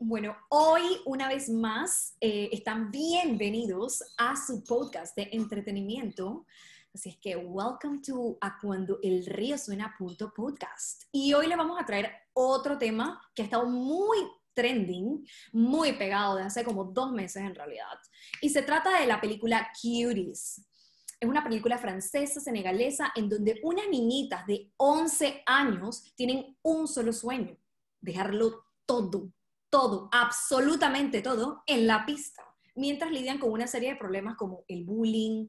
Bueno, hoy una vez más eh, están bienvenidos a su podcast de entretenimiento. Así es que welcome to a cuando el río suena punto podcast. Y hoy le vamos a traer otro tema que ha estado muy trending, muy pegado de hace como dos meses en realidad. Y se trata de la película Cuties. Es una película francesa, senegalesa, en donde unas niñitas de 11 años tienen un solo sueño, dejarlo todo, todo, absolutamente todo en la pista, mientras lidian con una serie de problemas como el bullying,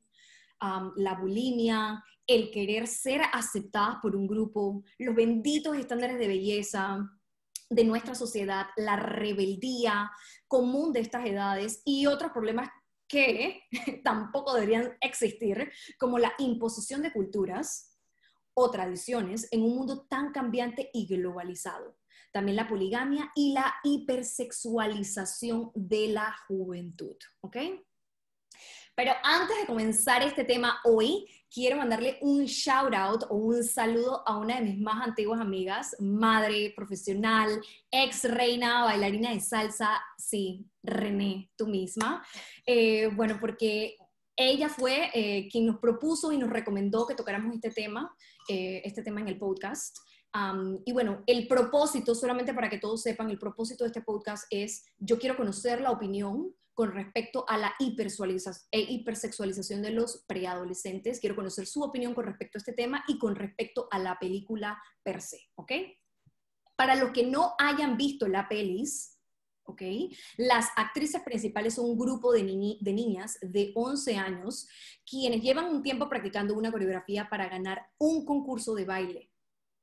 la bulimia, el querer ser aceptadas por un grupo, los benditos estándares de belleza de nuestra sociedad, la rebeldía común de estas edades y otros problemas que tampoco deberían existir, como la imposición de culturas o tradiciones en un mundo tan cambiante y globalizado también la poligamia y la hipersexualización de la juventud, ¿ok? Pero antes de comenzar este tema hoy, quiero mandarle un shout out o un saludo a una de mis más antiguas amigas, madre profesional, ex reina, bailarina de salsa, sí, René, tú misma. Eh, bueno, porque ella fue eh, quien nos propuso y nos recomendó que tocáramos este tema, eh, este tema en el podcast y bueno, el propósito, solamente para que todos sepan, el propósito de este podcast es, yo quiero conocer la opinión con respecto a la e hipersexualización de los preadolescentes. Quiero conocer su opinión con respecto a este tema y con respecto a la película per se, ¿ok? Para los que no hayan visto la pelis, ¿ok? Las actrices principales son un grupo de, de niñas de 11 años quienes llevan un tiempo practicando una coreografía para ganar un concurso de baile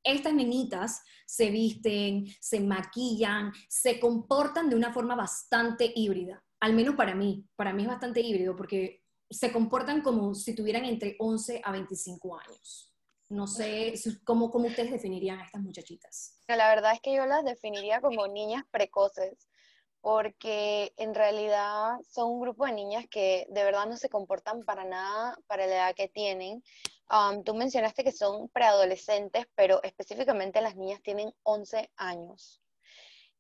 estas niñitas se visten, se maquillan, se comportan de una forma bastante híbrida, al menos para mí, para mí es bastante híbrido porque se comportan como si tuvieran entre 11 a 25 años. No sé cómo, cómo ustedes definirían a estas muchachitas. La verdad es que yo las definiría como niñas precoces, porque en realidad son un grupo de niñas que de verdad no se comportan para nada para la edad que tienen. Tú mencionaste que son preadolescentes, pero específicamente las niñas tienen 11 años.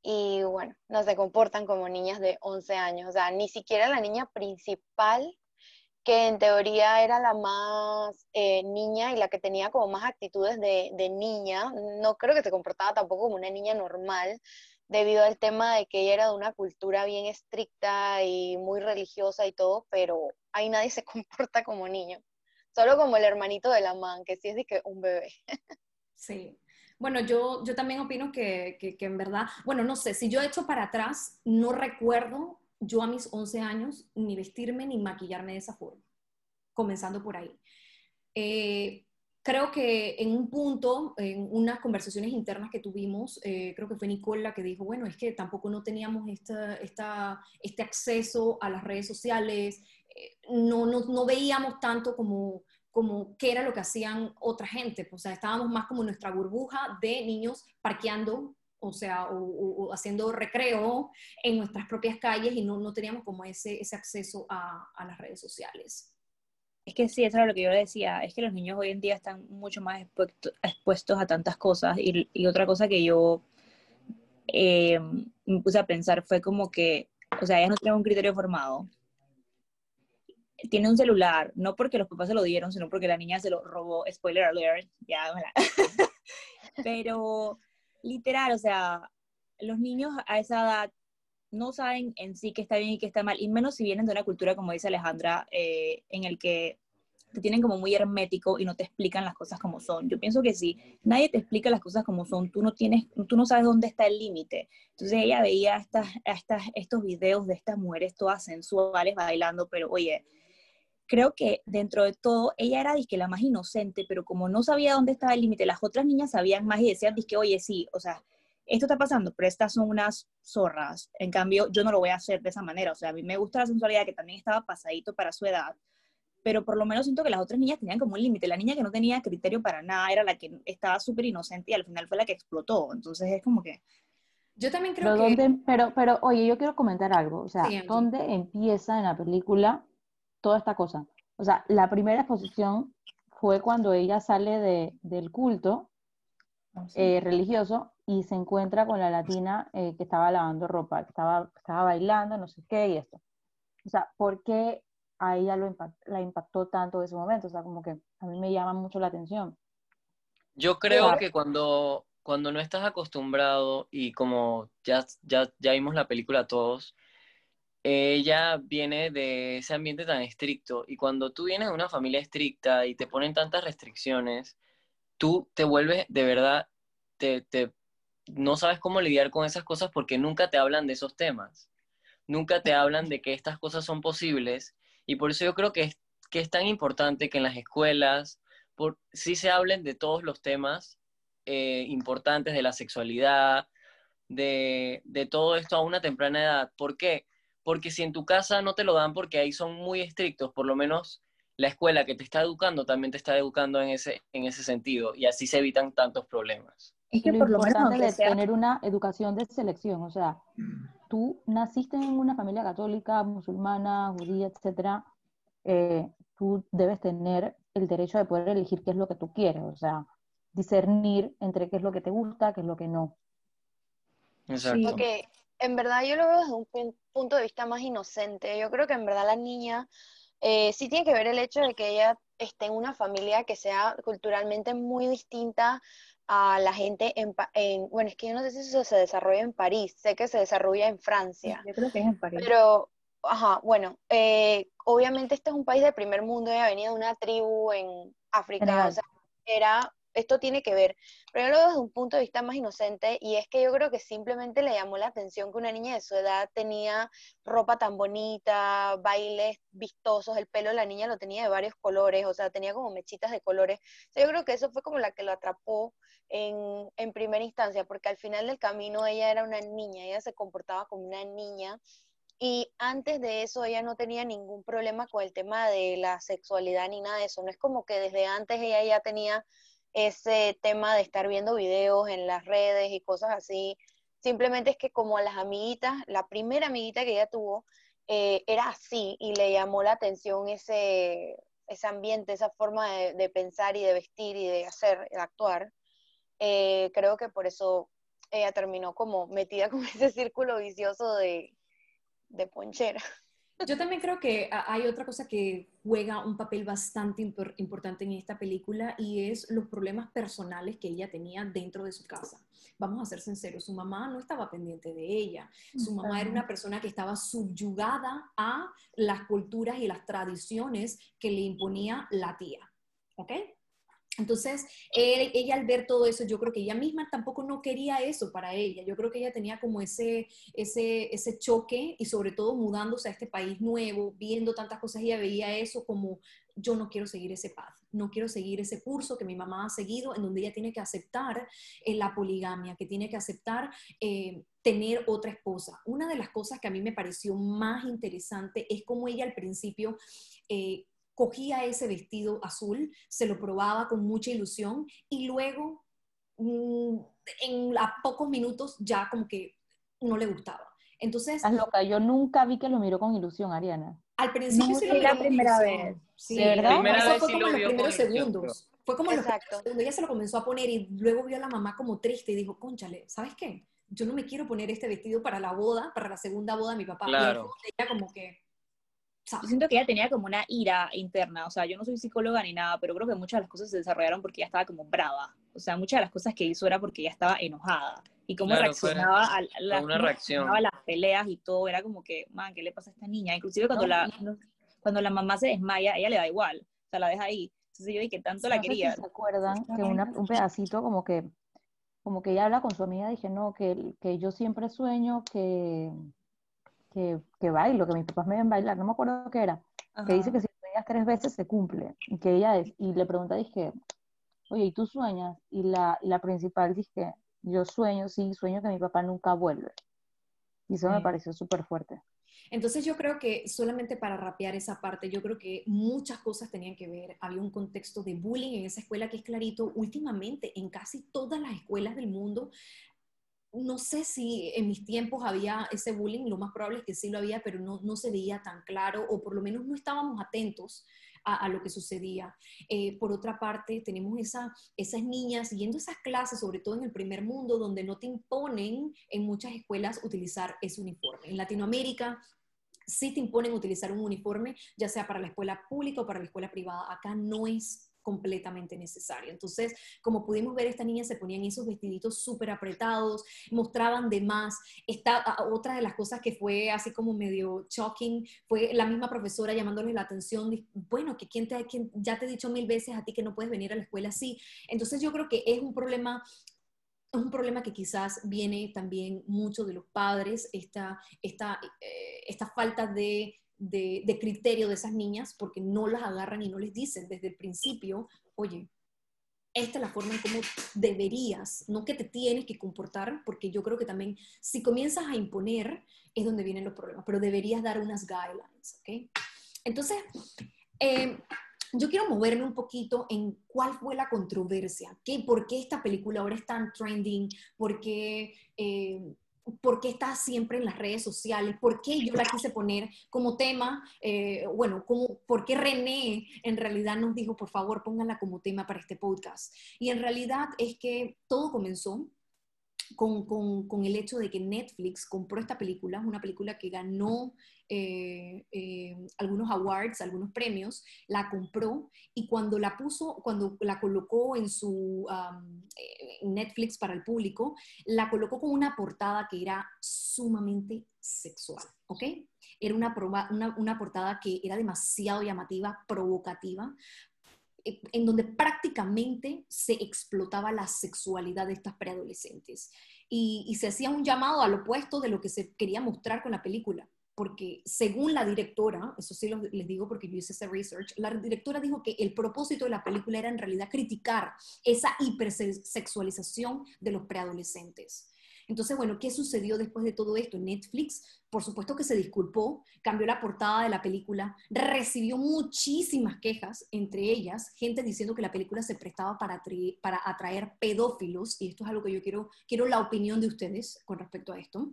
Y bueno, no se comportan como niñas de 11 años. O sea, ni siquiera la niña principal, que en teoría era la más eh, niña y la que tenía como más actitudes de, de niña, no creo que se comportaba tampoco como una niña normal, debido al tema de que ella era de una cultura bien estricta y muy religiosa y todo, pero ahí nadie se comporta como niño, solo como el hermanito de la man, que sí es de que un bebé. Sí. Bueno, yo, yo también opino que, que, en verdad, bueno, no sé, si yo echo para atrás, no recuerdo yo a mis 11 años ni vestirme ni maquillarme de esa forma, comenzando por ahí. Eh, creo que en un punto, en unas conversaciones internas que tuvimos, eh, creo que fue Nicole la que dijo, bueno, es que tampoco no teníamos esta, esta, este acceso a las redes sociales, eh, no, no, no, veíamos tanto como, como qué era lo que hacían otra gente, o sea, estábamos más como nuestra burbuja de niños parqueando, o sea, o, haciendo recreo en nuestras propias calles y no, no teníamos como ese, ese acceso a, a las redes sociales. Es que sí, eso era lo que yo decía, es que los niños hoy en día están mucho más expuestos a tantas cosas y, y otra cosa que yo eh, me puse a pensar fue como que, o sea, ellas no tienen un criterio formado. Tiene un celular, no porque los papás se lo dieron, sino porque la niña se lo robó, spoiler alert, ya, pero literal, o sea, los niños a esa edad no saben en sí qué está bien y qué está mal, y menos si vienen de una cultura, como dice Alejandra, eh, en el que te tienen como muy hermético y no te explican las cosas como son. Yo pienso que si nadie te explica las cosas como son, tú no tienes, tú no sabes dónde está el límite. Entonces ella veía estas, estas, estos videos de estas mujeres todas sensuales bailando, pero oye, creo que dentro de todo ella era disque la más inocente, pero como no sabía dónde estaba el límite, las otras niñas sabían más y decían disque, oye, sí, o sea, esto está pasando, pero estas son unas zorras. En cambio, yo no lo voy a hacer de esa manera. O sea, a mí me gusta la sensualidad que también estaba pasadito para su edad, pero por lo menos siento que las otras niñas tenían como un límite. La niña que no tenía criterio para nada era la que estaba súper inocente y al final fue la que explotó. Entonces es como que... Yo también creo pero que... pero, pero, oye, yo quiero comentar algo. O sea, ¿dónde empieza en la película toda esta cosa? O sea, la primera exposición fue cuando ella sale de, del culto ah, eh, religioso y se encuentra con la latina eh, que estaba lavando ropa, que estaba, estaba bailando, no sé qué y esto. O sea, ¿por qué a ella lo la impactó tanto ese momento? O sea, como que a mí me llama mucho la atención. Yo creo que cuando, cuando no estás acostumbrado y como ya, ya, ya vimos la película todos, ella viene de ese ambiente tan estricto y cuando tú vienes de una familia estricta y te ponen tantas restricciones, tú te vuelves de verdad, te, te, no sabes cómo lidiar con esas cosas porque nunca te hablan de esos temas, nunca te hablan de que estas cosas son posibles y por eso yo creo que es, que es tan importante que en las escuelas por, sí se hablen de todos los temas eh, importantes de la sexualidad, de, de todo esto a una temprana edad. ¿Por qué? porque si en tu casa no te lo dan porque ahí son muy estrictos, por lo menos la escuela que te está educando también te está educando en ese, en ese sentido y así se evitan tantos problemas. Es que por lo menos de tener una educación de selección, o sea, tú naciste en una familia católica, musulmana, judía, etcétera, eh, tú debes tener el derecho de poder elegir qué es lo que tú quieres, o sea, discernir entre qué es lo que te gusta, qué es lo que no. Exacto en verdad yo lo veo desde un punto de vista más inocente. Yo creo que en verdad la niña eh, sí tiene que ver el hecho de que ella esté en una familia que sea culturalmente muy distinta a la gente en, bueno, es que yo no sé si eso se desarrolla en París, sé que se desarrolla en Francia. Yo creo que es en París. Pero, ajá, bueno, eh, obviamente este es un país de primer mundo, ella venía de una tribu en África, o sea, era esto tiene que ver, pero desde un punto de vista más inocente y es que yo creo que simplemente le llamó la atención que una niña de su edad tenía ropa tan bonita, bailes vistosos, el pelo de la niña lo tenía de varios colores, o sea, tenía como mechitas de colores. yo creo que eso fue como la que lo atrapó en, en primera instancia, porque al final del camino ella era una niña, ella se comportaba como una niña. Y antes de eso ella no tenía ningún problema con el tema de la sexualidad ni nada de eso. No es como que desde antes ella ya tenía ese tema de estar viendo videos en las redes y cosas así. Simplemente es que como las amiguitas, la primera amiguita que ella tuvo eh, era así y le llamó la atención ese, ese ambiente, esa forma de, pensar y de vestir y de hacer, de actuar. Eh, creo que por eso ella terminó como metida con ese círculo vicioso de, de ponchera. Yo también creo que hay otra cosa que juega un papel bastante importante en esta película y es los problemas personales que ella tenía dentro de su casa. Vamos a ser sinceros, su mamá no estaba pendiente de ella. Su mamá era una persona que estaba subyugada a las culturas y las tradiciones que le imponía la tía. ¿Ok? Entonces, ella al ver todo eso, yo creo que ella misma tampoco no quería eso para ella. Yo creo que ella tenía como ese, ese, ese choque y sobre todo mudándose a este país nuevo, viendo tantas cosas, ella veía eso como yo no quiero seguir ese path, no quiero seguir ese curso que mi mamá ha seguido, en donde ella tiene que aceptar eh, la poligamia, que tiene que aceptar eh, tener otra esposa. Una de las cosas que a mí me pareció más interesante es como ella al principio eh, cogía ese vestido azul, se lo probaba con mucha ilusión y luego mm, en a pocos minutos ya como que no le gustaba. Entonces... Estás loca, yo nunca vi que lo miró con ilusión, Ariana. Al principio sí lo la primera vez. Sí, ¿De verdad? Eso fue como los primeros segundos. Fue como los primeros segundos. Ella se lo comenzó a poner y luego vio a la mamá como triste y dijo, conchale, ¿sabes qué? Yo no me quiero poner este vestido para la boda, para la segunda boda de mi papá. Claro. Y ella como que, yo siento que ella tenía como una ira interna, o sea, yo no soy psicóloga ni nada, pero creo que muchas de las cosas se desarrollaron porque ella estaba como brava, o sea, muchas de las cosas que hizo era porque ella estaba enojada y cómo reaccionaba a, la, una reacción. a las peleas y todo, era como que, man, ¿qué le pasa a esta niña? Inclusive cuando, la, cuando la mamá se desmaya, ella le da igual, o sea, la deja ahí. Entonces yo dije, tanto la quería. se acuerdan que un pedacito como que, como que ella habla con su amiga, dije, no, que, que yo siempre sueño que que, que bailo, que mis papás me ven bailar, no me acuerdo qué era, que dice que si sueñas tres veces se cumple, y que ella es, y le pregunta, dije, oye, ¿y tú sueñas? Y la, la principal dice, yo sueño, sí, sueño que mi papá nunca vuelve. Y eso me pareció súper fuerte. Entonces yo creo que solamente para rapear esa parte, yo creo que muchas cosas tenían que ver. Había un contexto de bullying en esa escuela que es clarito. Últimamente en casi todas las escuelas del mundo no sé si en mis tiempos había ese bullying, lo más probable es que sí lo había, pero no, no se veía tan claro, o por lo menos no estábamos atentos a, lo que sucedía. Eh, por otra parte, tenemos esa, esas niñas siguiendo esas clases, sobre todo en el primer mundo, donde no te imponen en muchas escuelas utilizar ese uniforme. En Latinoamérica sí te imponen utilizar un uniforme, ya sea para la escuela pública o para la escuela privada. Acá no es completamente necesario. Entonces, como pudimos ver, estas niñas se ponían esos vestiditos súper apretados, mostraban de más. Esta, otra de las cosas que fue así como medio shocking fue la misma profesora llamándoles la atención, bueno, que quién te, quién, ya te he dicho mil veces a ti que no puedes venir a la escuela así. Entonces, yo creo que es un problema es un problema que quizás viene también mucho de los padres, esta, esta, eh, esta falta de de, criterio de esas niñas porque no las agarran y no les dicen desde el principio, oye, esta es la forma en cómo deberías, no que te tienes que comportar, porque yo creo que también si comienzas a imponer es donde vienen los problemas, pero deberías dar unas guidelines, ¿ok? Entonces, eh, yo quiero moverme un poquito en cuál fue la controversia, ¿qué, por qué esta película ahora es tan trending, por qué... Eh, por qué está siempre en las redes sociales, por qué yo la quise poner como tema, eh, bueno, como, por qué René en realidad nos dijo, por favor, pónganla como tema para este podcast. Y en realidad es que todo comenzó con, con, con, el hecho de que Netflix compró esta película, una película que ganó eh, eh, algunos awards, algunos premios, la compró y cuando la puso, cuando la colocó en su eh, Netflix para el público, la colocó con una portada que era sumamente sexual, ¿ok? Era una, una, una portada que era demasiado llamativa, provocativa, en donde prácticamente se explotaba la sexualidad de estas preadolescentes. Y, se hacía un llamado al opuesto de lo que se quería mostrar con la película porque según la directora, eso sí les digo porque yo hice ese research, la directora dijo que el propósito de la película era en realidad criticar esa hipersexualización de los preadolescentes. Entonces, bueno, ¿qué sucedió después de todo esto? Netflix, por supuesto que se disculpó, cambió la portada de la película, recibió muchísimas quejas, entre ellas gente diciendo que la película se prestaba para atraer, pedófilos, y esto es algo que yo quiero, quiero la opinión de ustedes con respecto a esto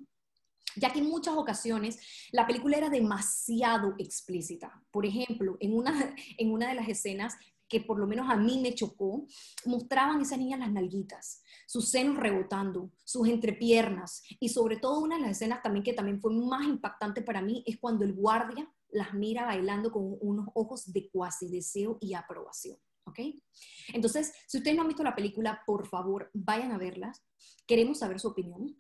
ya que en muchas ocasiones la película era demasiado explícita. Por ejemplo, en una, en una de las escenas que por lo menos a mí me chocó, mostraban esas niñas las nalguitas, sus senos rebotando, sus entrepiernas y sobre todo una de las escenas también que también fue más impactante para mí es cuando el guardia las mira bailando con unos ojos de cuasi deseo y aprobación. ¿Ok? Entonces, si ustedes no han visto la película, por favor, vayan a verlas. Queremos saber su opinión.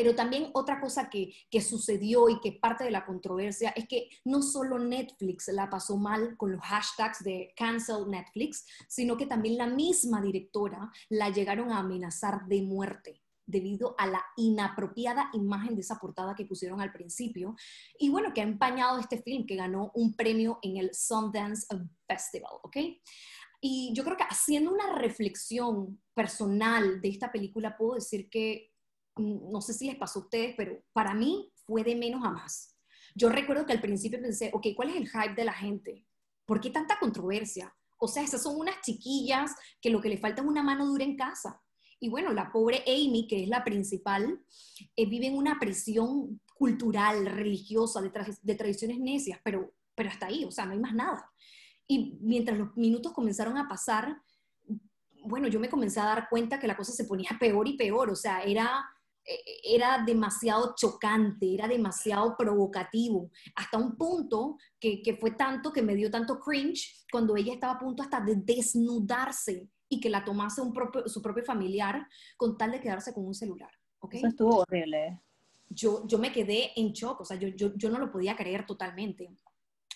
Pero también otra cosa que, sucedió y que parte de la controversia es que no solo Netflix la pasó mal con los hashtags de cancel Netflix, sino que también la misma directora la llegaron a amenazar de muerte debido a la inapropiada imagen de esa portada que pusieron al principio. Y bueno, que ha empañado este film que ganó un premio en el Sundance Festival, ¿ok? Y yo creo que haciendo una reflexión personal de esta película, puedo decir que no sé si les pasó a ustedes, pero para mí fue de menos a más. Yo recuerdo que al principio pensé, ok, ¿cuál es el hype de la gente? ¿Por qué tanta controversia? O sea, esas son unas chiquillas que lo que le falta es una mano dura en casa. Y bueno, la pobre Amy, que es la principal, eh, vive en una presión cultural, religiosa, de, de tradiciones necias, pero, pero hasta ahí, o sea, no hay más nada. Y mientras los minutos comenzaron a pasar, bueno, yo me comencé a dar cuenta que la cosa se ponía peor y peor, o sea, era era demasiado chocante, era demasiado provocativo, hasta un punto que, fue tanto que me dio tanto cringe cuando ella estaba a punto hasta de desnudarse y que la tomase un propio, su propio familiar con tal de quedarse con un celular. ¿okay? Eso estuvo horrible. Yo, yo me quedé en shock, o sea, yo, yo, yo no lo podía creer totalmente.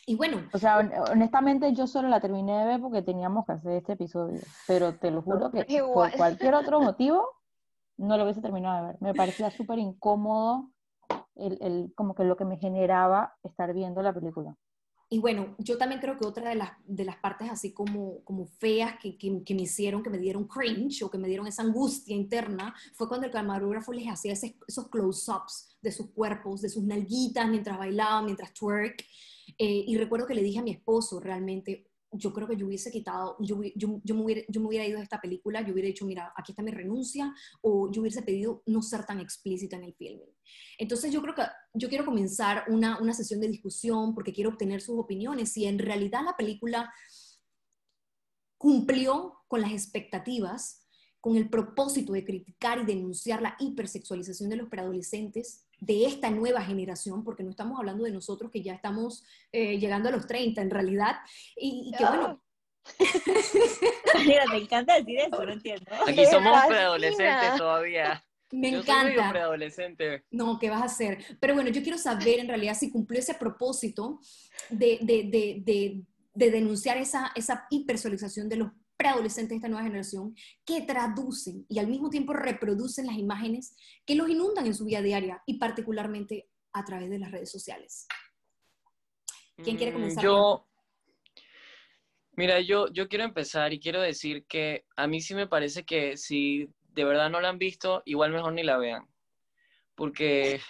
Y bueno. O sea, honestamente yo solo la terminé de ver porque teníamos que hacer este episodio, pero te lo juro que por cualquier otro motivo no lo hubiese terminado de ver. Me parecía súper incómodo el, el, como que lo que me generaba estar viendo la película. Y bueno, yo también creo que otra de las, de las partes así como, como feas que, que, me hicieron, que me dieron cringe o que me dieron esa angustia interna, fue cuando el camarógrafo les hacía esos close-ups de sus cuerpos, de sus nalguitas mientras bailaban, mientras twerk. Eh, y recuerdo que le dije a mi esposo realmente, yo creo que yo hubiese quitado, yo, yo, yo, me hubiera, yo me hubiera ido de esta película, yo hubiera dicho, mira, aquí está mi renuncia, o yo hubiese pedido no ser tan explícita en el filme. Entonces yo creo que yo quiero comenzar una, una sesión de discusión porque quiero obtener sus opiniones. Si en realidad la película cumplió con las expectativas, con el propósito de criticar y denunciar la hipersexualización de los preadolescentes de esta nueva generación, porque no estamos hablando de nosotros que ya estamos eh, llegando a los 30 en realidad, y, que bueno... Mira, me encanta decir eso, no entiendo. Aquí somos preadolescentes todavía. Me yo encanta. Preadolescente. No, ¿qué vas a hacer? Pero bueno, yo quiero saber en realidad si cumplió ese propósito de, de, de, de, de denunciar esa, esa hipersexualización de los preadolescentes de esta nueva generación que traducen y al mismo tiempo reproducen las imágenes que los inundan en su vida diaria y particularmente a través de las redes sociales. ¿Quién quiere Mm, comenzar? Yo, mira, yo, yo quiero empezar y quiero decir que a mí sí me parece que si de verdad no la han visto, igual mejor ni la vean. Porque,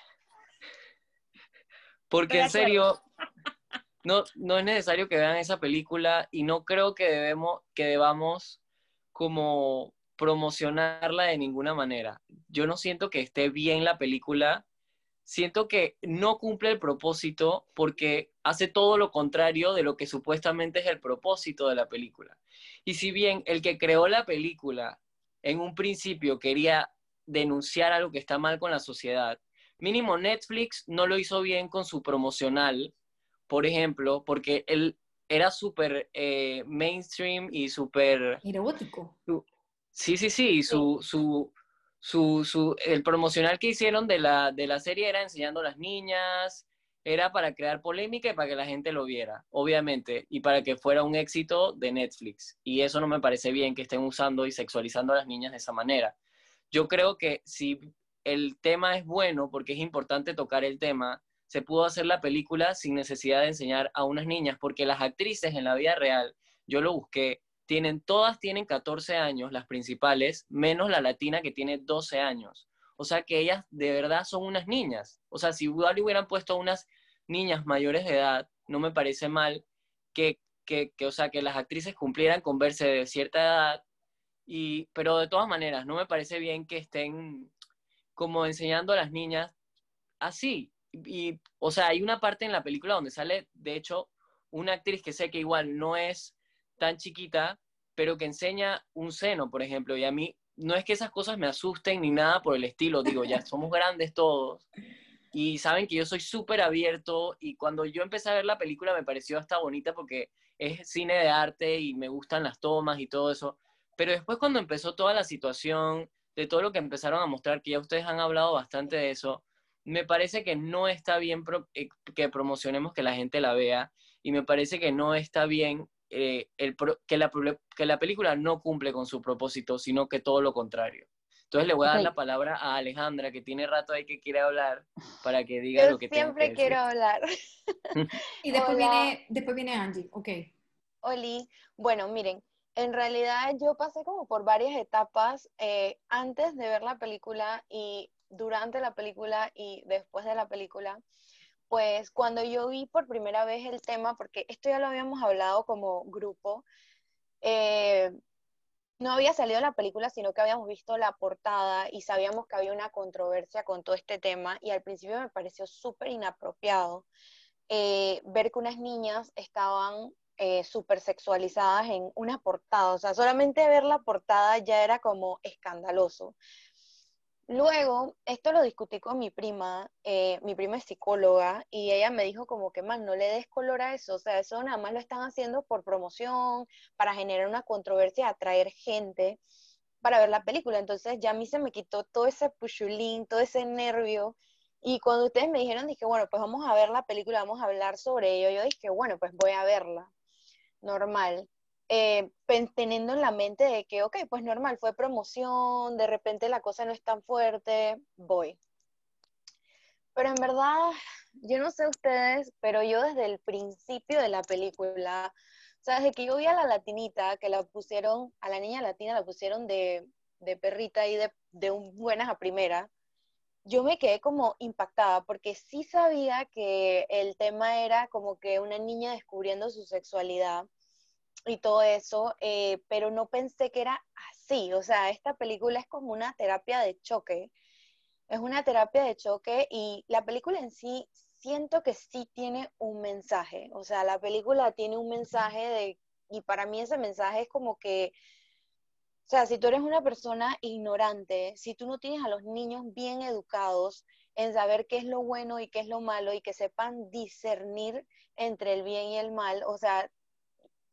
porque en serio, no, no es necesario que vean esa película y no creo que, debemos, que debamos como promocionarla de ninguna manera. Yo no siento que esté bien la película, siento que no cumple el propósito porque hace todo lo contrario de lo que supuestamente es el propósito de la película. Y si bien el que creó la película en un principio quería denunciar algo que está mal con la sociedad, mínimo Netflix no lo hizo bien con su promocional, por ejemplo, porque él era súper eh, mainstream y súper... Erótico. Sí, sí, sí, su, su, su, su, el promocional que hicieron de la, de la serie era enseñando a las niñas, era para crear polémica y para que la gente lo viera, obviamente, y para que fuera un éxito de Netflix. Y eso no me parece bien que estén usando y sexualizando a las niñas de esa manera. Yo creo que si el tema es bueno, porque es importante tocar el tema, se pudo hacer la película sin necesidad de enseñar a unas niñas, porque las actrices en la vida real, yo lo busqué, tienen, todas tienen 14 años, las principales, menos la latina que tiene 12 años. O sea que ellas de verdad son unas niñas. O sea, si igual hubieran puesto unas niñas mayores de edad, no me parece mal que, que, que, o sea, que las actrices cumplieran con verse de cierta edad, y, pero de todas maneras, no me parece bien que estén como enseñando a las niñas así. Y, o sea, hay una parte en la película donde sale, de hecho, una actriz que sé que igual no es tan chiquita, pero que enseña un seno, por ejemplo, y a mí no es que esas cosas me asusten ni nada por el estilo, digo, ya somos grandes todos, y saben que yo soy súper abierto, y cuando yo empecé a ver la película me pareció hasta bonita porque es cine de arte y me gustan las tomas y todo eso, pero después cuando empezó toda la situación, de todo lo que empezaron a mostrar, que ya ustedes han hablado bastante de eso, me parece que no está bien pro eh, que promocionemos que la gente la vea, y me parece que no está bien eh, el pro que, la, que la película no cumple con su propósito, sino que todo lo contrario. Entonces le voy a dar la palabra a Alejandra, que tiene rato ahí que quiere hablar, para que diga Yo lo que siempre que quiero decir. hablar. Y después Hola. viene, después viene Angie, ok. Oli, bueno, miren, en realidad yo pasé como por varias etapas eh, antes de ver la película y durante la película y después de la película. Pues cuando yo vi por primera vez el tema, porque esto ya lo habíamos hablado como grupo, eh, no había salido la película, sino que habíamos visto la portada y sabíamos que había una controversia con todo este tema y al principio me pareció súper inapropiado eh, ver que unas niñas estaban eh, súper sexualizadas en una portada, o sea, solamente ver la portada ya era como escandaloso. Luego, esto lo discutí con mi prima, eh, mi prima es psicóloga, y ella me dijo como que más no le des color a eso, o sea, eso nada más lo están haciendo por promoción, para generar una controversia, atraer gente para ver la película. Entonces ya a mí se me quitó todo ese puchulín, todo ese nervio, y cuando ustedes me dijeron, dije, bueno, pues vamos a ver la película, vamos a hablar sobre ello, yo dije, bueno, pues voy a verla, normal eh, teniendo en la mente de que, ok, pues normal, fue promoción, de repente la cosa no es tan fuerte, voy. Pero en verdad, yo no sé ustedes, pero yo desde el principio de la película, o sea, desde que yo vi a la latinita, que la pusieron, a la niña latina la pusieron de, de perrita y de, de un buenas a primera, yo me quedé como impactada, porque sí sabía que el tema era como que una niña descubriendo su sexualidad, y todo eso, eh, pero no pensé que era así. O sea, esta película es como una terapia de choque. Es una terapia de choque y la película en sí siento que sí tiene un mensaje. O sea, la película tiene un mensaje de, y para mí ese mensaje es como que, o sea, si tú eres una persona ignorante, si tú no tienes a los niños bien educados en saber qué es lo bueno y qué es lo malo y que sepan discernir entre el bien y el mal, o sea,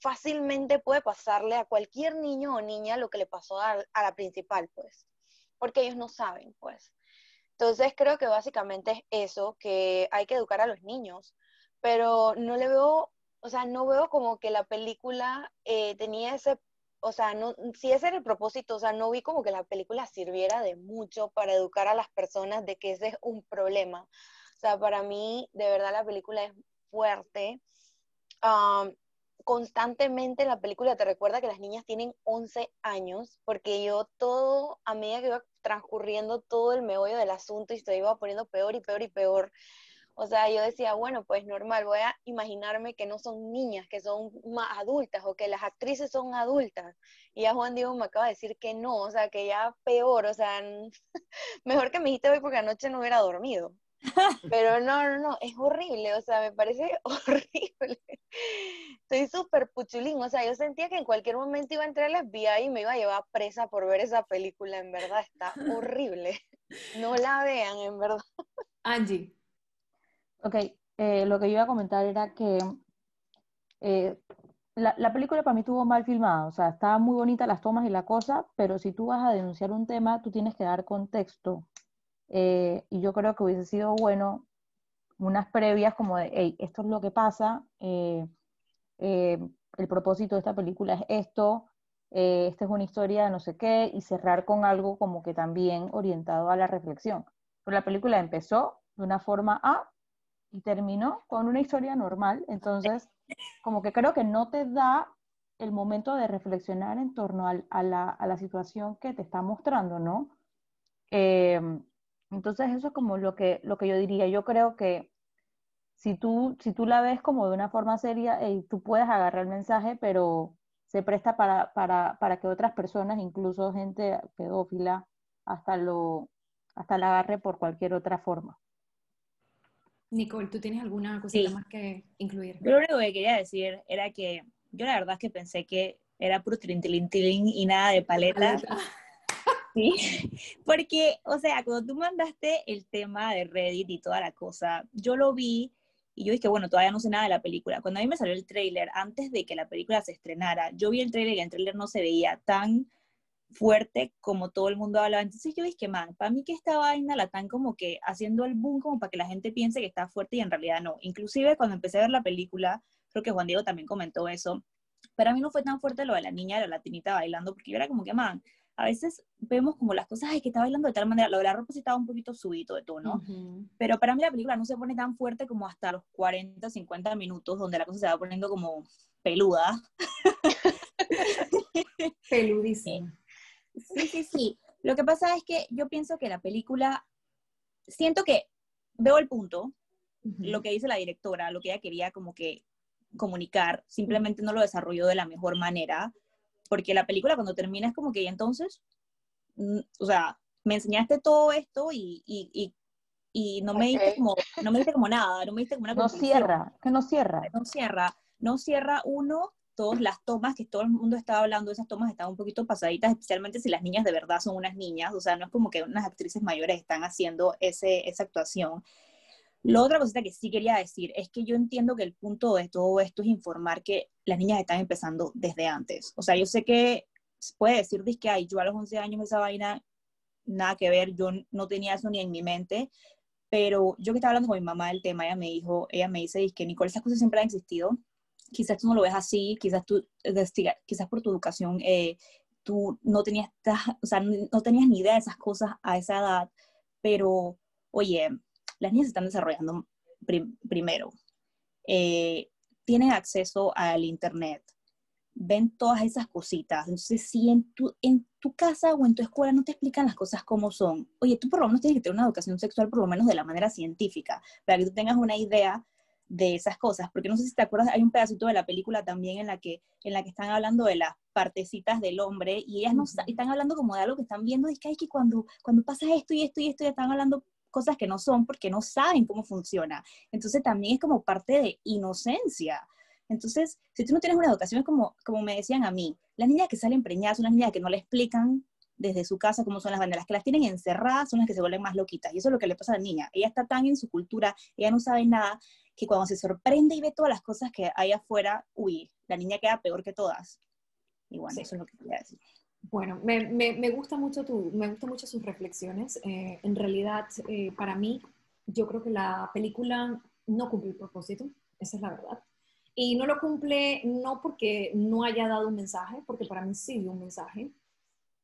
fácilmente puede pasarle a cualquier niño o niña lo que le pasó a, la principal, pues, porque ellos no saben, pues. Entonces creo que básicamente es eso, que hay que educar a los niños, pero no le veo, o sea, no veo como que la película eh, tenía ese, o sea, no, si ese era el propósito, o sea, no vi como que la película sirviera de mucho para educar a las personas de que ese es un problema. O sea, para mí, de verdad, la película es fuerte constantemente la película te recuerda que las niñas tienen 11 años, porque yo todo, a medida que iba transcurriendo todo el meollo del asunto y se iba poniendo peor y peor y peor, o sea, yo decía, bueno, pues normal, voy a imaginarme que no son niñas, que son más adultas o que las actrices son adultas. Y ya Juan Diego me acaba de decir que no, o sea, que ya peor, o sea, mejor que me dijiste hoy porque anoche no hubiera dormido. Pero no, no, no, es horrible, o sea, me parece horrible. Estoy súper puchulín, o sea, yo sentía que en cualquier momento iba a entrar al FBI y me iba a llevar presa por ver esa película, en verdad está horrible. No la vean, en verdad. Angie. Ok, eh, lo que yo iba a comentar era que eh, la, la, película para mí estuvo mal filmada, o sea, estaba muy bonita las tomas y la cosa, pero si tú vas a denunciar un tema, tú tienes que dar contexto. Eh, y yo creo que hubiese sido bueno unas previas como de, hey, esto es lo que pasa, eh, eh, el propósito de esta película es esto, esta es una historia de no sé qué, y cerrar con algo como que también orientado a la reflexión. Pero la película empezó de una forma A y terminó con una historia normal, entonces como que creo que no te da el momento de reflexionar en torno a, la, a, la, situación que te está mostrando, ¿no? Entonces eso es como lo que, lo que yo diría. Yo creo que si tú, si tú la ves como de una forma seria, tú puedes agarrar el mensaje, pero se presta para, para, para, que otras personas, incluso gente pedófila, hasta lo hasta la agarre por cualquier otra forma. Nicole, ¿tú tienes alguna cosita más que incluir? Yo lo único que quería decir era que yo la verdad es que pensé que era puro trintilintilín y nada de paleta. Sí, porque, o sea, cuando tú mandaste el tema de Reddit y toda la cosa, yo lo vi y yo dije, bueno, todavía no sé nada de la película. Cuando a mí me salió el tráiler, antes de que la película se estrenara, yo vi el tráiler y el tráiler no se veía tan fuerte como todo el mundo hablaba. Entonces yo dije, man, para mí que esta vaina la están como que haciendo el boom como para que la gente piense que está fuerte y en realidad no. Inclusive cuando empecé a ver la película, creo que Juan Diego también comentó eso, pero a mí no fue tan fuerte lo de la niña de la latinita bailando, porque yo era como que, man, a veces vemos como las cosas, ay, que está bailando de tal manera, lo de la ropa sí estaba un poquito subido de tono, pero para mí la película no se pone tan fuerte como hasta los 40, 50 minutos, donde la cosa se va poniendo como peluda. Peludísima. Sí, sí, sí. Lo que pasa es que yo pienso que la película, siento que veo el punto, lo que dice la directora, lo que ella quería como que comunicar, simplemente no lo desarrolló de la mejor manera porque la película cuando termina es como que, y entonces, mm, o sea, me enseñaste todo esto y, y, y, no, me diste como, no me diste como nada, no me diste como una No cierra, que no cierra. No cierra, no cierra uno, todas las tomas que todo el mundo estaba hablando, esas tomas estaban un poquito pasaditas, especialmente si las niñas de verdad son unas niñas, o sea, no es como que unas actrices mayores están haciendo ese, esa actuación. La otra cosita que sí quería decir es que yo entiendo que el punto de todo esto es informar que las niñas están empezando desde antes. O sea, yo sé que puede decir que ay, yo a los 11 años esa vaina, nada que ver, yo no tenía eso ni en mi mente, pero yo que estaba hablando con mi mamá del tema, ella me dijo, ella me dice, que Nicole, esas cosas siempre han existido, quizás tú no lo ves así, quizás tú, quizás por tu educación, eh, tú no tenías, o sea, no tenías ni idea de esas cosas a esa edad, pero, oye, las niñas están desarrollando primero, eh, tienen acceso al Internet, ven todas esas cositas. Entonces, si en tu, en tu casa o en tu escuela no te explican las cosas como son, oye, tú por lo menos tienes que tener una educación sexual por lo menos de la manera científica, para que tú tengas una idea de esas cosas, porque no sé si te acuerdas, hay un pedacito de la película también en la que, en la que están hablando de las partecitas del hombre y ellas no están hablando como de algo que están viendo, es que, hay que cuando, cuando pasa esto y esto y esto, ya están hablando cosas que no son porque no saben cómo funciona. Entonces también es como parte de inocencia. Entonces, si tú no tienes una educación, es como, como me decían a mí, las niñas que salen preñadas son las niñas que no le explican desde su casa cómo son las banderas, que las tienen encerradas son las que se vuelven más loquitas. Y eso es lo que le pasa a la niña. Ella está tan en su cultura, ella no sabe nada, que cuando se sorprende y ve todas las cosas que hay afuera, uy, la niña queda peor que todas. Y bueno, eso es lo que quería decir. Bueno, me, me, me, gusta mucho tu, me gusta mucho sus reflexiones. Eh, en realidad, eh, para mí, yo creo que la película no cumple el propósito, esa es la verdad. Y no lo cumple no porque no haya dado un mensaje, porque para mí sí dio un mensaje.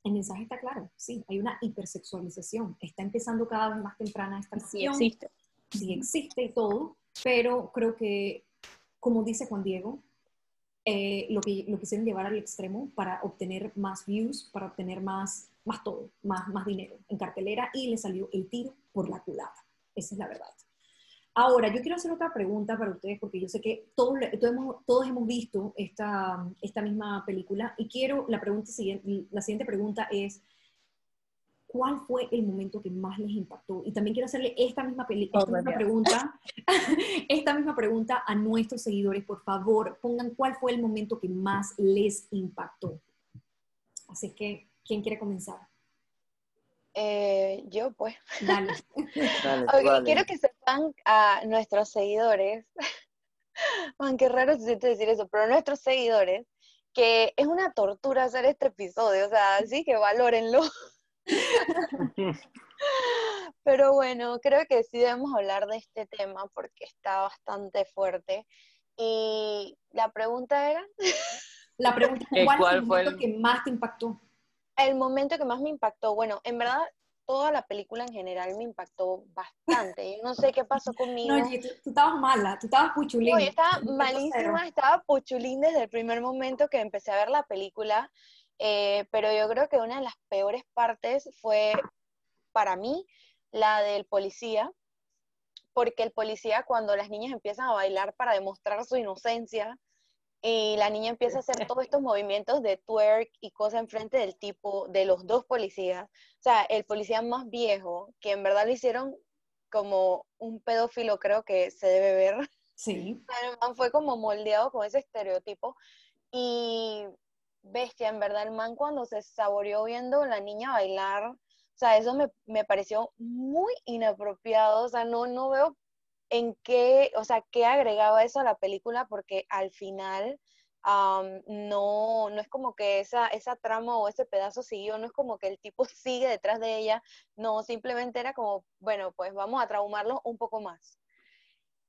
El mensaje está claro, sí, hay una hipersexualización. Está empezando cada vez más temprana esta Sí existe. Sí existe y todo, pero creo que, como dice Juan Diego, eh, lo, que, lo quisieron llevar al extremo para obtener más views, para obtener más, más todo, más, más dinero en cartelera y le salió el tiro por la culata. Esa es la verdad. Ahora, yo quiero hacer otra pregunta para ustedes, porque yo sé que todos, todos, hemos, todos hemos visto esta, esta misma película y quiero, la, pregunta la siguiente pregunta es, ¿cuál fue el momento que más les impactó? Y también quiero hacerle esta misma, esta oh, misma pregunta, esta misma pregunta a nuestros seguidores, por favor, pongan cuál fue el momento que más les impactó. Así que, ¿quién quiere comenzar? Eh, yo, pues. Dale. Quiero que sepan a nuestros seguidores, aunque raro se siente decir eso, pero nuestros seguidores, que es una tortura hacer este episodio, o sea, así que valórenlo. pero bueno, creo que sí debemos hablar de este tema porque está bastante fuerte. Y la pregunta era... La pregunta es, ¿cuál, fue el momento que más te impactó? El momento que más me impactó, bueno, en verdad toda la película en general me impactó bastante. Yo no sé qué pasó conmigo. No, tú, tú, estabas mala, tú estabas puchulín. No, yo estaba malísima, estaba puchulín desde el primer momento que empecé a ver la película, eh, pero yo creo que una de las peores partes fue, para mí, la del policía, porque el policía cuando las niñas empiezan a bailar para demostrar su inocencia, y la niña empieza a hacer todos estos movimientos de twerk y cosas enfrente del tipo, de los dos policías. O sea, el policía más viejo, que en verdad lo hicieron como un pedófilo, creo que se debe ver. Sí. Fue como moldeado con ese estereotipo. Y bestia, en verdad, el man cuando se saboreó viendo a la niña bailar, o sea, eso me, me pareció muy inapropiado. O sea, no, no veo en qué, o sea, qué agregaba eso a la película, porque al final no, no es como que esa, esa trama o ese pedazo siguió, no es como que el tipo sigue detrás de ella, no, simplemente era como, bueno, pues vamos a traumarlo un poco más.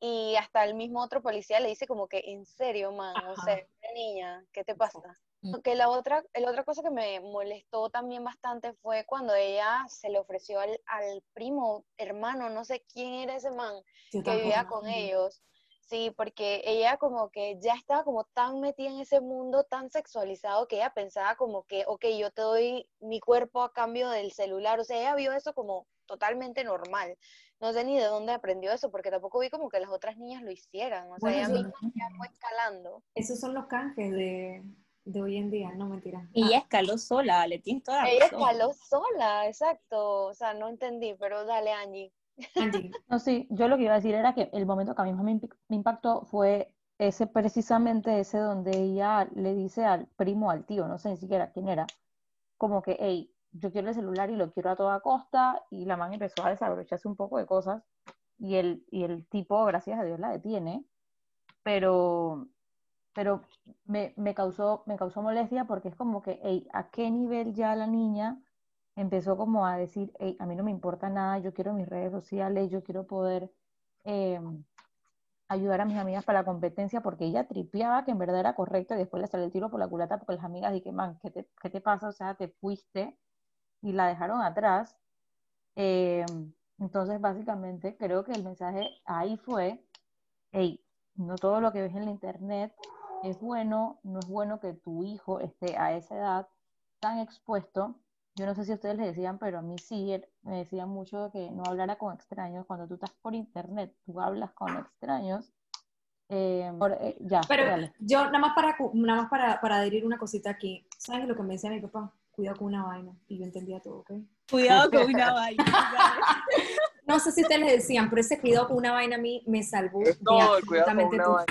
Y hasta el mismo otro policía le dice como que, en serio, man, o sea, niña, ¿qué te pasa? Mm. Que la otra, la otra cosa que me molestó también bastante fue cuando ella se le ofreció al, al primo, hermano, no sé quién era ese man, que vivía con ellos. Sí, porque ella como que ya estaba como tan metida en ese mundo tan sexualizado que ella pensaba como que, ok, yo te doy mi cuerpo a cambio del celular. O sea, ella vio eso como totalmente normal. No sé ni de dónde aprendió eso, porque tampoco vi como que las otras niñas lo hicieran. O sea, ella misma fue escalando. Esos son los canjes de, de hoy en día, no mentira. Y ella escaló sola, le tienes toda Ella escaló sola, exacto. O sea, no entendí, pero dale, Angie. Angie. No, sí, yo lo que iba a decir era que el momento que a mí más me, impactó fue ese precisamente ese donde ella le dice al primo, al tío, no sé ni siquiera quién era, como que, hey, yo quiero el celular y lo quiero a toda costa, y la man empezó a desabrocharse un poco de cosas, y el, y el tipo, gracias a Dios, la detiene, pero pero me, me, causó, me causó molestia porque es como que, hey, ¿a qué nivel ya la niña empezó como a decir, hey, a mí no me importa nada, yo quiero mis redes sociales, yo quiero poder em, ayudar a mis amigas para la competencia porque ella tripeaba que en verdad era correcto y después le salió el tiro por la culata porque las amigas dije, man, ¿qué te, ¿qué te pasa? O sea, te fuiste y la dejaron atrás. Em, entonces, básicamente, creo que el mensaje ahí fue, hey, no todo lo que ves en la internet es bueno, no es bueno que tu hijo esté a esa edad tan expuesto. Yo no sé si ustedes le decían, pero a mí sí me decían mucho que no hablara con extraños. Cuando tú estás por internet, tú hablas con extraños Eh, por- eh, ya, Pero dale. yo, nada más, para, nada más para, para adherir una cosita aquí. ¿Sabes lo que me decía mi papá? Cuidado con una vaina. Y yo entendía todo, ¿ok? Cuidado con una vaina. No sé si ustedes les decían, pero ese cuidado con una vaina a mí me salvó Es de cuidado con una vaina.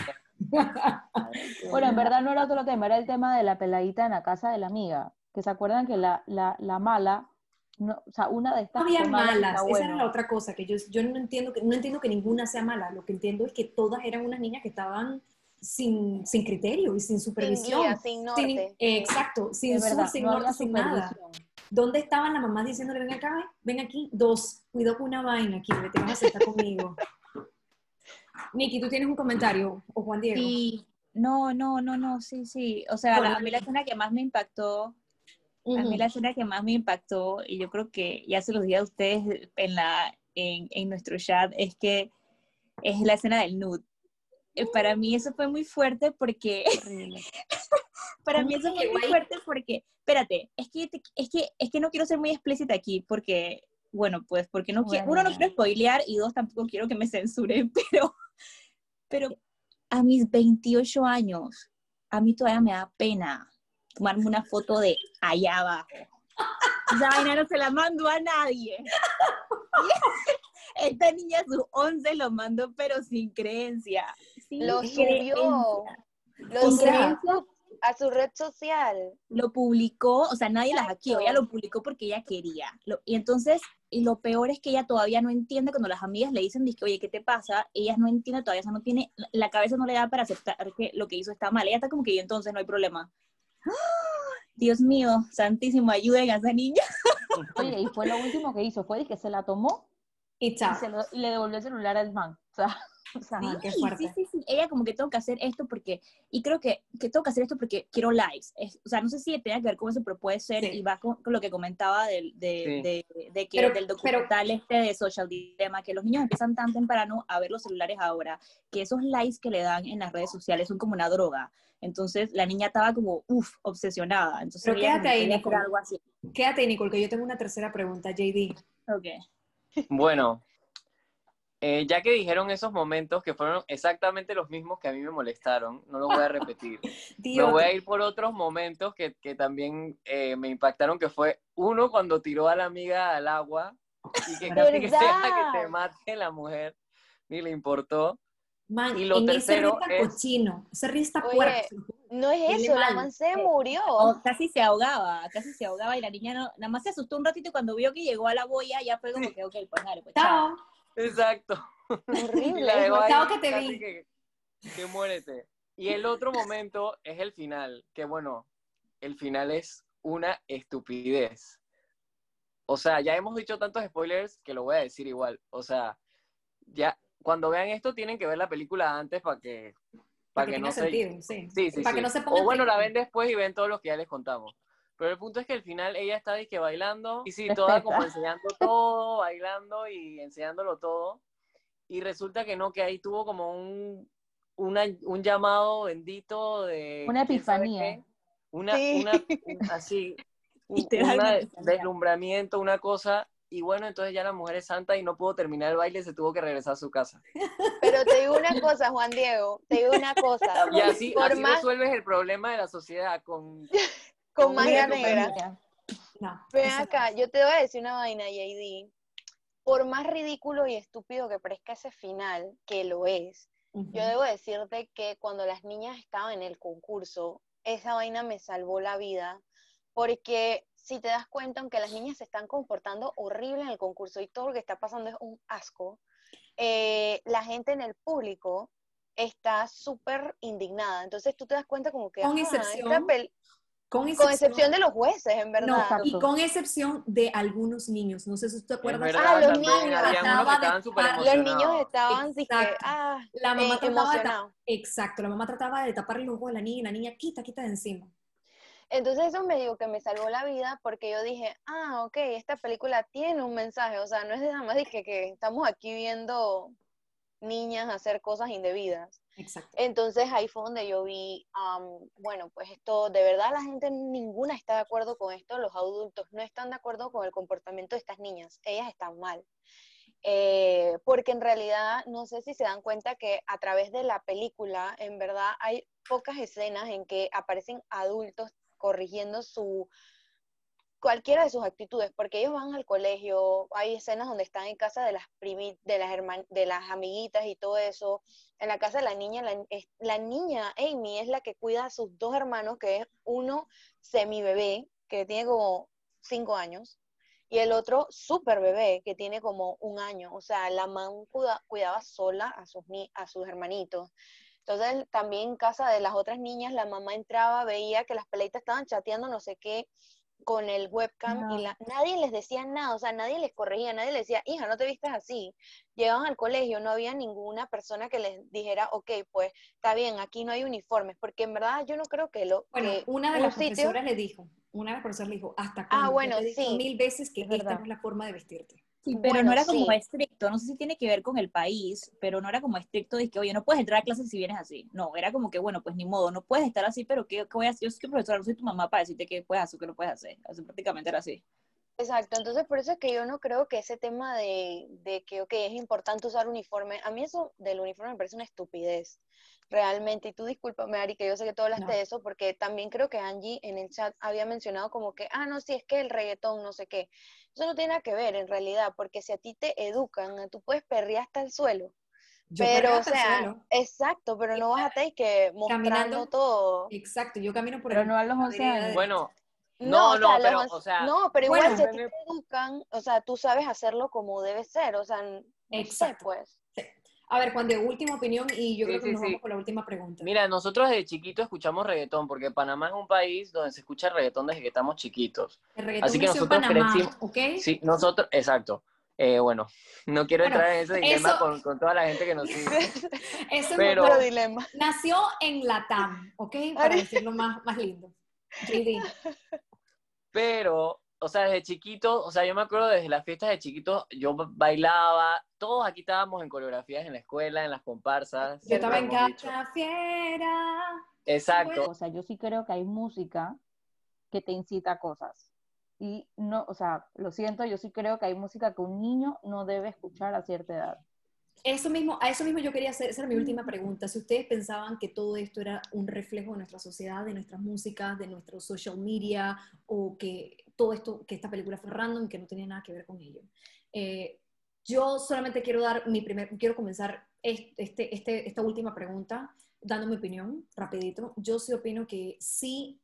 Bueno, en verdad no era otro tema, era el tema de la peladita en la casa de la amiga. Que se acuerdan que la, la, la mala, no, o sea, una de estas No había malas, esa era la otra cosa, que yo, yo no, entiendo que, no entiendo que ninguna sea mala, lo que entiendo es que todas eran unas niñas que estaban sin, sin criterio y sin Sin supervisión. guía, sin norte. Sin- sí. exacto, sin Es sur, verdad, sin no norte, sin nada. ¿Dónde estaban las mamás diciéndole, ven acá, ven aquí? Dos, cuidado con una vaina aquí, te vas a sentar conmigo. Niki, ¿tú tienes un comentario? ¿O Juan Diego? Sí, no, no, no, no, sí, sí. O sea, Bueno, la- a mí la escena que más me impactó, a Ujú. mí la escena que más me impactó, y yo creo que ya se los dije a ustedes en, la, en, en nuestro chat, es que es la escena del nude. Eh, Para mí eso fue muy fuerte porque, para ¿Cómo mí eso fue muy fuerte porque, espérate, es que, es que, es que no quiero ser muy explícita aquí porque, bueno, pues porque no quiero, uno no Bueno. quiero spoilear y dos tampoco quiero que me censuren, pero, pero a mis 28 años, a mí todavía me da pena tomarme una foto de allá abajo. Esa vaina no se la mando a nadie. Esta niña a sus 11 lo mandó, pero sin creencia. Sin Lo creencia. subió. Lo subió. A su- red social. Lo publicó, o sea, nadie la hackeó, Exacto. ella lo publicó porque ella quería. Lo- y entonces, y lo peor es que ella todavía no entiende cuando las amigas le dicen, dizque, oye, ¿qué te pasa? Ella no entiende todavía, o sea, no tiene, la cabeza no le da para aceptar que lo que hizo está mal. Ella está como que, y entonces no hay problema. Dios mío, santísimo, ayuden a esa niña. Oye, y fue lo último que hizo, fue de que se la tomó Y y, chao. se lo- y le devolvió el celular al man. O sea, o sea, Ah, qué Sí, fuerte. Sí, sí, sí. Ella como que tengo que hacer esto porque, y creo que, que tengo que hacer esto porque quiero likes. Es- o sea, no sé si tenga que ver con eso, pero puede ser, Sí. y va con, con lo que comentaba del, de, Sí. de- de que, Pero- del pero- documental este de Social Dilemma, que los niños empiezan tan temprano a ver los celulares ahora, que esos likes que le dan en las redes sociales son como una droga. Entonces la niña estaba como, uff, obsesionada. Entonces Pero quédate ahí, Nicole. algo así. Quédate, Nicole, que yo tengo una tercera pregunta, JD. Ok. Bueno, eh, ya que dijeron esos momentos que fueron exactamente los mismos que a mí me molestaron, no los voy a repetir. Me voy a ir por otros momentos que, que también eh, me impactaron, que fue uno cuando tiró a la amiga al agua y que casi que sea que te mate la mujer, ni le importó. Man, Y lo ese tercero está es- cochino, ese río está Oye. No es eso, la man se Eh, murió. O casi se ahogaba, casi se ahogaba y la niña no, nada más se asustó un ratito y cuando vio que llegó a la boya ya fue como que, ok, pues dale, pues chao. Exacto. Y Horrible. que te casi vi. Que, que muérete. Y el otro momento es el final, que bueno, el final es una estupidez. O sea, ya hemos dicho tantos spoilers que lo voy a decir igual. O sea, ya cuando vean esto tienen que ver la película antes para que, Para para que no se sí. Sí, sí, Para que no se pongan O bueno, la ven después y ven todos los que ya les contamos. Pero el punto es que al final ella está que bailando y sí, toda como enseñando todo, bailando y enseñándolo todo. Y resulta que no, que ahí tuvo como un, una- un llamado bendito de... Una epifanía. Una, Sí. una, un- así, un una una deslumbramiento, una cosa. Y bueno, entonces ya la mujer es santa y no pudo terminar el baile, se tuvo que regresar a su casa. Pero te digo una cosa, Juan Diego, te digo una cosa. Y así, Por así más- resuelves el problema de la sociedad con... Con magia negra. No, Ven no. acá, yo te voy a decir una vaina, JD. Por más ridículo y estúpido que parezca ese final, que lo es, yo debo decirte que cuando las niñas estaban en el concurso, esa vaina me salvó la vida, porque si te das cuenta, aunque las niñas se están comportando horrible en el concurso y todo lo que está pasando es un asco, eh, la gente en el público está súper indignada. Entonces tú te das cuenta como que, Con "Ajá, esta excepción pel- Con con excepción, excepción de los jueces, en no, verdad. y con excepción de algunos niños. No sé si tú te Es acuerdas. verdad, Ah, los niños. que estaban Los niños estaban, Exacto. ah, La mamá eh, trataba de. Exacto, la mamá trataba de tapar los ojos a la niña y la niña quita, quita de encima. Entonces eso me digo que me salvó la vida porque yo dije, ah, ok, esta película tiene un mensaje, o sea, no es de nada más de que, que estamos aquí viendo niñas hacer cosas indebidas. Exacto. Entonces ahí fue donde yo vi, am, bueno, pues esto, de verdad la gente ninguna está de acuerdo con esto, los adultos no están de acuerdo con el comportamiento de estas niñas, ellas están mal. eh, porque en realidad no sé si se dan cuenta que a través de la película, en verdad hay pocas escenas en que aparecen adultos corrigiendo su cualquiera de sus actitudes, porque ellos van al colegio, hay escenas donde están en casa de las primi, de las de las amiguitas y todo eso, en la casa de la niña, la, niña Amy es la que cuida a sus dos hermanos, que es uno semi bebé, que tiene como cinco años, y el otro super bebé, que tiene como un año, o sea, la mamá cuidaba sola a sus, a sus hermanitos. Entonces, también en casa de las otras niñas, la mamá entraba, veía que las peleitas estaban chateando no sé qué, con el webcam y la, nadie les decía nada, o sea, nadie les corregía, nadie les decía, hija, no te vistas así. Llegaban al colegio, no había ninguna persona que les dijera, ok, pues está bien, aquí no hay uniformes, porque en verdad yo no creo que lo... Bueno, una de las profesoras le dijo, una de las profesoras le dijo, hasta ah, bueno, sí. mil veces que esta no es la forma de vestirte. Sí, pero no era como estricto, no sé si tiene que ver con el país, pero no era como estricto de que, oye, no puedes entrar a clases si vienes así. No, era como que, bueno, pues ni modo, no puedes estar así, pero ¿qué, voy a hacer? Yo soy profesora, no soy tu mamá para decirte qué puedes hacer o qué no puedes hacer. Así, prácticamente era así. Exacto, entonces por eso es que yo no creo que ese tema de, de que, ok, es importante usar uniforme, a mí eso del uniforme me parece una estupidez realmente. Y tú discúlpame, Ari, que yo sé que tú hablaste de eso, porque también creo que Angie en el chat había mencionado como que, ah, no, si es que el reggaetón, no sé qué. Eso no tiene nada que ver en realidad, porque si a ti te educan, tú puedes perrear hasta el suelo. pero, o sea, exacto, pero no vas a tener que mostrando todo. Exacto, yo camino por Pero no a los 11 años. Bueno, no, no, pero, o sea, no, pero igual si a ti te educan, o sea, tú sabes hacerlo como debe ser, o sea, no exacto. pues. A ver, Juan, de última opinión y yo creo que nos vamos con la última pregunta. Mira, nosotros desde chiquitos escuchamos reggaetón, porque Panamá es un país donde se escucha reggaetón desde que estamos chiquitos. El reggaetón Así que nosotros en Panamá, ¿ok? Sí, nosotros, exacto. Eh, bueno, no quiero entrar en ese dilema con, con, toda la gente que nos sigue. Ese pero, es dilema. Nació en Latam, ¿ok? Para decirlo más, más lindo. Pero o sea, desde chiquito, o sea, yo me acuerdo desde las fiestas de chiquito, yo bailaba, todos aquí estábamos en coreografías en la escuela, en las comparsas. Yo estaba en Cacha Fiera. Exacto. O sea, yo sí creo que hay música que te incita a cosas. Y no, o sea, lo siento, yo sí creo que hay música que un niño no debe escuchar a cierta edad. Eso mismo, a eso mismo yo quería hacer, esa era mi última pregunta. Si ustedes pensaban que todo esto era un reflejo de nuestra sociedad, de nuestras músicas, de nuestro social media, o que todo esto, que esta película fue random, que no tenía nada que ver con ello. Eh, yo solamente quiero dar mi primer, quiero comenzar este, este, esta última pregunta dando mi opinión, rapidito. Yo sí opino que sí,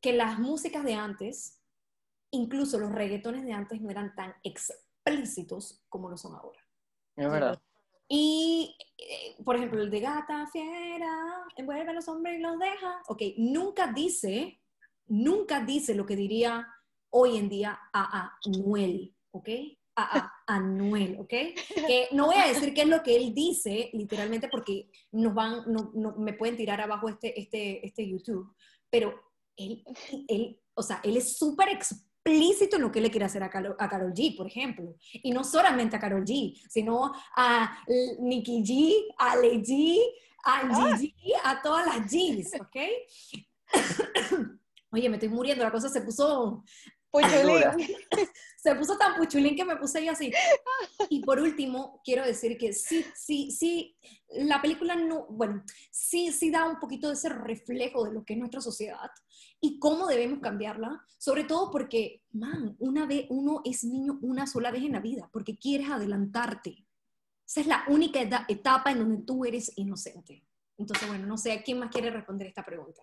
que las músicas de antes, incluso los reggaetones de antes, no eran tan explícitos como lo son ahora. Es verdad. Y, eh, por ejemplo, el de gata, fiera, envuelve a los hombres y los deja. Ok, nunca dice nunca dice lo que diría hoy en día a Anuel, ¿ok? A, Anuel, ¿ok? No voy a decir qué es lo que él dice, literalmente, porque nos van, no, me pueden tirar abajo este, este, este YouTube, pero él, él, o sea, él es súper explícito en lo que le quiere hacer a Carol, a G, por ejemplo. Y no solamente a Carol G, sino a Nicki G, a Le G, a. Gigi, a todas las Gs, ¿ok? Oye, me estoy muriendo, la cosa se puso puchulín. se puso tan puchulín que me puse yo así. Y por último, quiero decir que sí, sí, sí, la película no, bueno, sí, sí da un poquito de ese reflejo de lo que es nuestra sociedad y cómo debemos cambiarla, sobre todo porque, man, una vez, uno es niño una sola vez en la vida, porque quieres adelantarte. Esa es la única etapa en donde tú eres inocente. Entonces, bueno, no sé, ¿quién más quiere responder esta pregunta?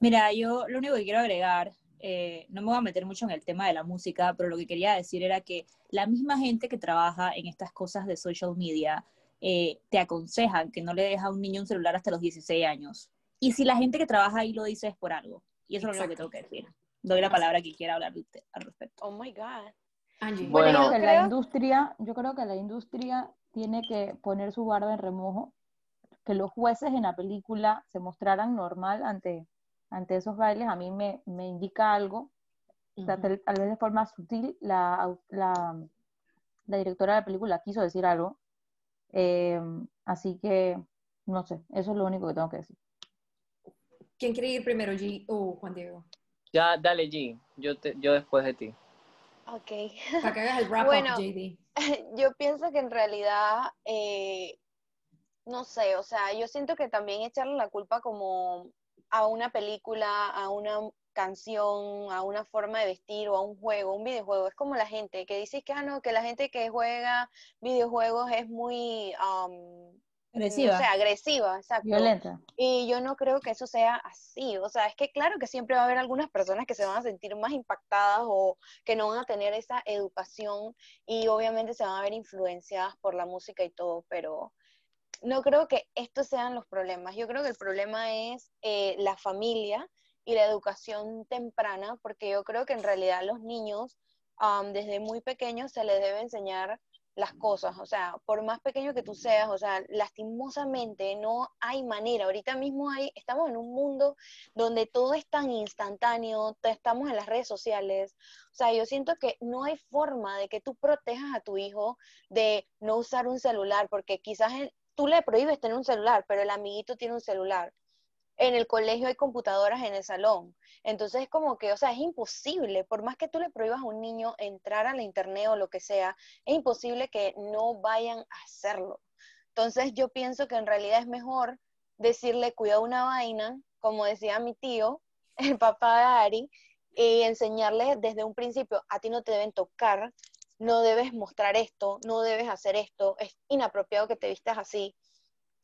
Mira, yo lo único que quiero agregar, eh, no me voy a meter mucho en el tema de la música, pero lo que quería decir era que la misma gente que trabaja en estas cosas de social media eh, te aconsejan que no le dejes a un niño un celular hasta los 16 años. Y si la gente que trabaja ahí lo dice es por algo. Y eso es lo que tengo que decir. Doy la palabra que quiera hablar usted al respecto. Oh my God. Bueno, la industria, yo creo que la industria tiene que poner su guarda en remojo, que los jueces en la película se mostraran normal ante ante esos bailes a mí me, indica algo, tal, vez de forma sutil, la, la, directora de la película quiso decir algo, eh, así que no sé, eso es lo único que tengo que decir. ¿Quién quiere ir primero, G o Juan Diego? Ya, dale G, yo, te, yo después de ti. Ok. Para que hagas el wrap Bueno. up, JD. Yo pienso que en realidad, eh, no sé, o sea, yo siento que también echarle la culpa como a una película, a una canción, a una forma de vestir o a un juego, un videojuego, es como la gente que dice que, ah, no, que la gente que juega videojuegos es muy, am, Agresiva. no sé, agresiva, exacto. Violenta. Y yo no creo que eso sea así. O sea, es que claro que siempre va a haber algunas personas que se van a sentir más impactadas o que no van a tener esa educación y obviamente se van a ver influenciadas por la música y todo, pero no creo que estos sean los problemas. Yo creo que el problema es eh, la familia y la educación temprana, porque yo creo que en realidad los niños desde muy pequeños se les debe enseñar las cosas, o sea, por más pequeño que tú seas, o sea, lastimosamente no hay manera. Ahorita mismo hay, estamos en un mundo donde todo es tan instantáneo, estamos en las redes sociales. O sea, yo siento que no hay forma de que tú protejas a tu hijo de no usar un celular, porque quizás él- tú le prohíbes tener un celular, pero el amiguito tiene un celular. En el colegio hay computadoras en el salón. Entonces es como que, o sea, es imposible, por más que tú le prohíbas a un niño entrar a la internet o lo que sea, es imposible que no vayan a hacerlo. Entonces yo pienso que en realidad es mejor decirle, cuida una vaina, como decía mi tío, el papá de Ari, y enseñarle desde un principio, a ti no te deben tocar, no debes mostrar esto, no debes hacer esto, es inapropiado que te vistas así.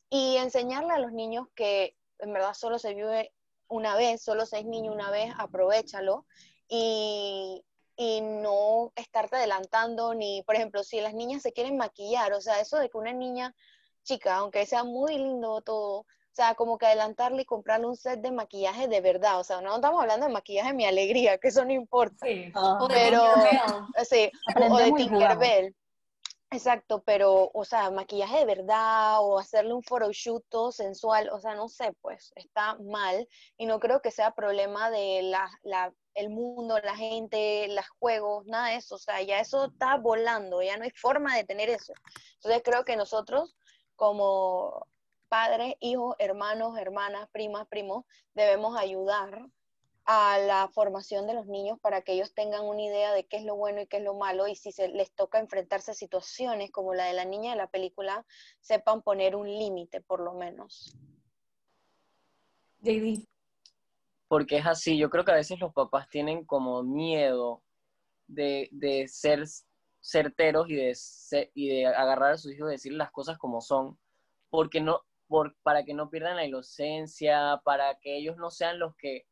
Y enseñarle a los niños que en verdad solo se vive una vez, solo seis niños una vez, aprovechalo y, y no estarte adelantando ni, por ejemplo, si las niñas se quieren maquillar, o sea, eso de que una niña chica, aunque sea muy lindo todo, o sea, como que adelantarle y comprarle un set de maquillaje de verdad, o sea, no estamos hablando de maquillaje mi alegría, que eso no importa, Sí. Ah. O de Pero- Tinkerbell. sí, o de. Tinkerbell. Exacto, pero, o sea, maquillaje de verdad o hacerle un photoshoot todo sensual, o sea, no sé, pues está mal y no creo que sea problema de la, la, el mundo, la gente, los juegos, nada de eso, o sea, ya eso está volando, ya no hay forma de tener eso. Entonces creo que nosotros como padres, hijos, hermanos, hermanas, primas, primos, debemos ayudar a la formación de los niños para que ellos tengan una idea de qué es lo bueno y qué es lo malo y si se les toca enfrentarse a situaciones como la de la niña de la película, sepan poner un límite por lo menos. JD. porque es así. Yo creo que a veces los papás tienen como miedo de, de ser certeros y de, y de agarrar a sus hijos y decirles las cosas como son, porque no, por, para que no pierdan la inocencia, para que ellos no sean los que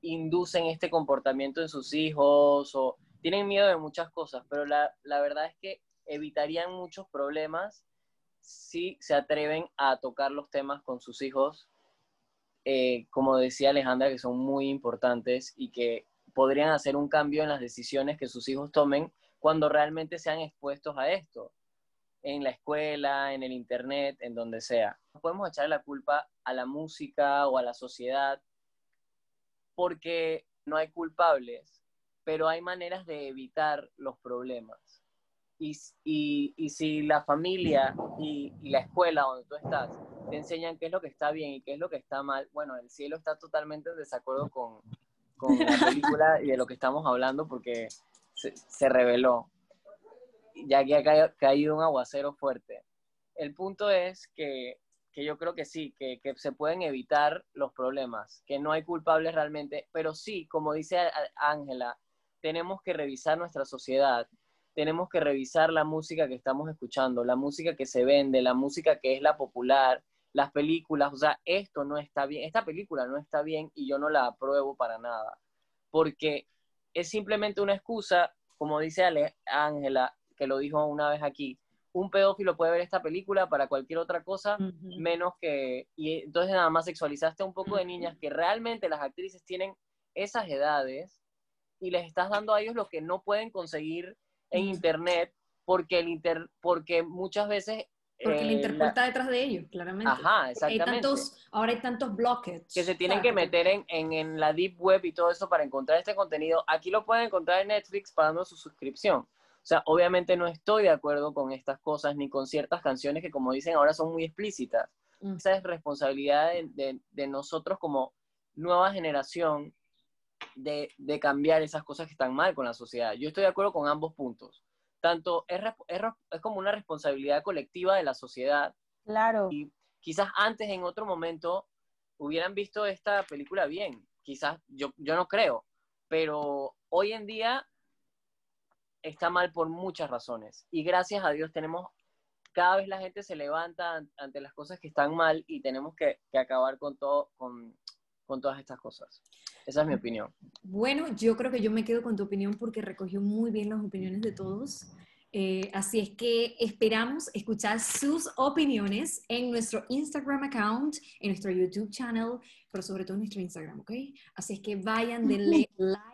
inducen este comportamiento en sus hijos o tienen miedo de muchas cosas, pero la, la verdad es que evitarían muchos problemas si se atreven a tocar los temas con sus hijos eh, como decía Alejandra, que son muy importantes y que podrían hacer un cambio en las decisiones que sus hijos tomen cuando realmente sean expuestos a esto, en la escuela, en el internet, en donde sea. No podemos echarle la culpa a la música o a la sociedad porque no hay culpables, pero hay maneras de evitar los problemas. Y, y, y si la familia y, y la escuela donde tú estás te enseñan qué es lo que está bien y qué es lo que está mal, bueno, el cielo está totalmente en desacuerdo con, con la película y de lo que estamos hablando porque se, se reveló, ya que ha ca- caído un aguacero fuerte. El punto es que, que yo creo que sí, que, que se pueden evitar los problemas, que no hay culpables realmente, pero sí, como dice Ángela, tenemos que revisar nuestra sociedad, tenemos que revisar la música que estamos escuchando, la música que se vende, la música que es la popular, las películas, o sea, esto no está bien, esta película no está bien y yo no la apruebo para nada, porque es simplemente una excusa, como dice Ángela, que lo dijo una vez aquí, un pedófilo puede ver esta película para cualquier otra cosa, Ujú. menos que, y entonces nada más sexualizaste a un poco de niñas que realmente las actrices tienen esas edades y les estás dando a ellos lo que no pueden conseguir en internet porque el inter, porque muchas veces Porque el eh, Interpol la- está detrás de ellos, claramente. Ajá, Hay exactamente. tantos, ahora hay tantos blockets. que se tienen ¿sabes? que meter en, en, en la deep web y todo eso para encontrar este contenido. Aquí lo pueden encontrar en Netflix pagando su suscripción. O sea, obviamente no estoy de acuerdo con estas cosas ni con ciertas canciones que, como dicen ahora, son muy explícitas. Mm. Esa es responsabilidad de, de- de nosotros como nueva generación de, de cambiar esas cosas que están mal con la sociedad. Yo estoy de acuerdo con ambos puntos. Tanto es, es, es como una responsabilidad colectiva de la sociedad Claro. y quizás antes en otro momento hubieran visto esta película bien. Quizás yo, yo no creo, pero hoy en día está mal por muchas razones. Y gracias a Dios tenemos, cada vez la gente se levanta an- ante las cosas que están mal y tenemos que, que acabar con, todo, con, con todas estas cosas. Esa es mi opinión. Bueno, yo creo que yo me quedo con tu opinión porque recogió muy bien las opiniones de todos. Eh, así es que esperamos escuchar sus opiniones en nuestro Instagram account, en nuestro YouTube channel, pero sobre todo en nuestro Instagram, ¿ok? Así es que vayan, denle like,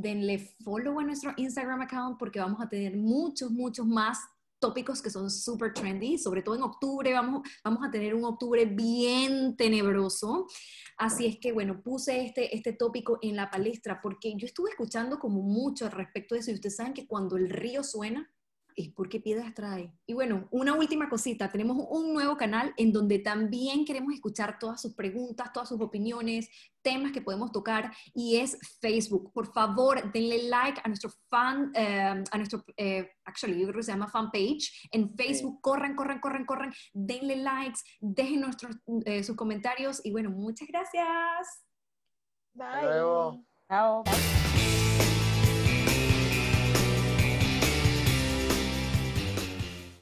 denle follow a nuestro Instagram account porque vamos a tener muchos, muchos más tópicos que son súper trendy, sobre todo en octubre vamos, vamos a tener un octubre bien tenebroso. Así es que, bueno, puse este, este tópico en la palestra porque yo estuve escuchando como mucho al respecto de eso y ustedes saben que cuando el río suena es porque piedras trae. Y bueno, una última cosita, tenemos un nuevo canal en donde también queremos escuchar todas sus preguntas, todas sus opiniones, temas que podemos tocar y es Facebook. Por favor, denle like a nuestro fan, eh, a nuestro, eh, actually, yo creo que se llama fan page en Facebook. Corran, corran, corran, corran, denle likes, dejen nuestros, eh, sus comentarios y bueno, muchas gracias. Bye. Hasta luego. Chao.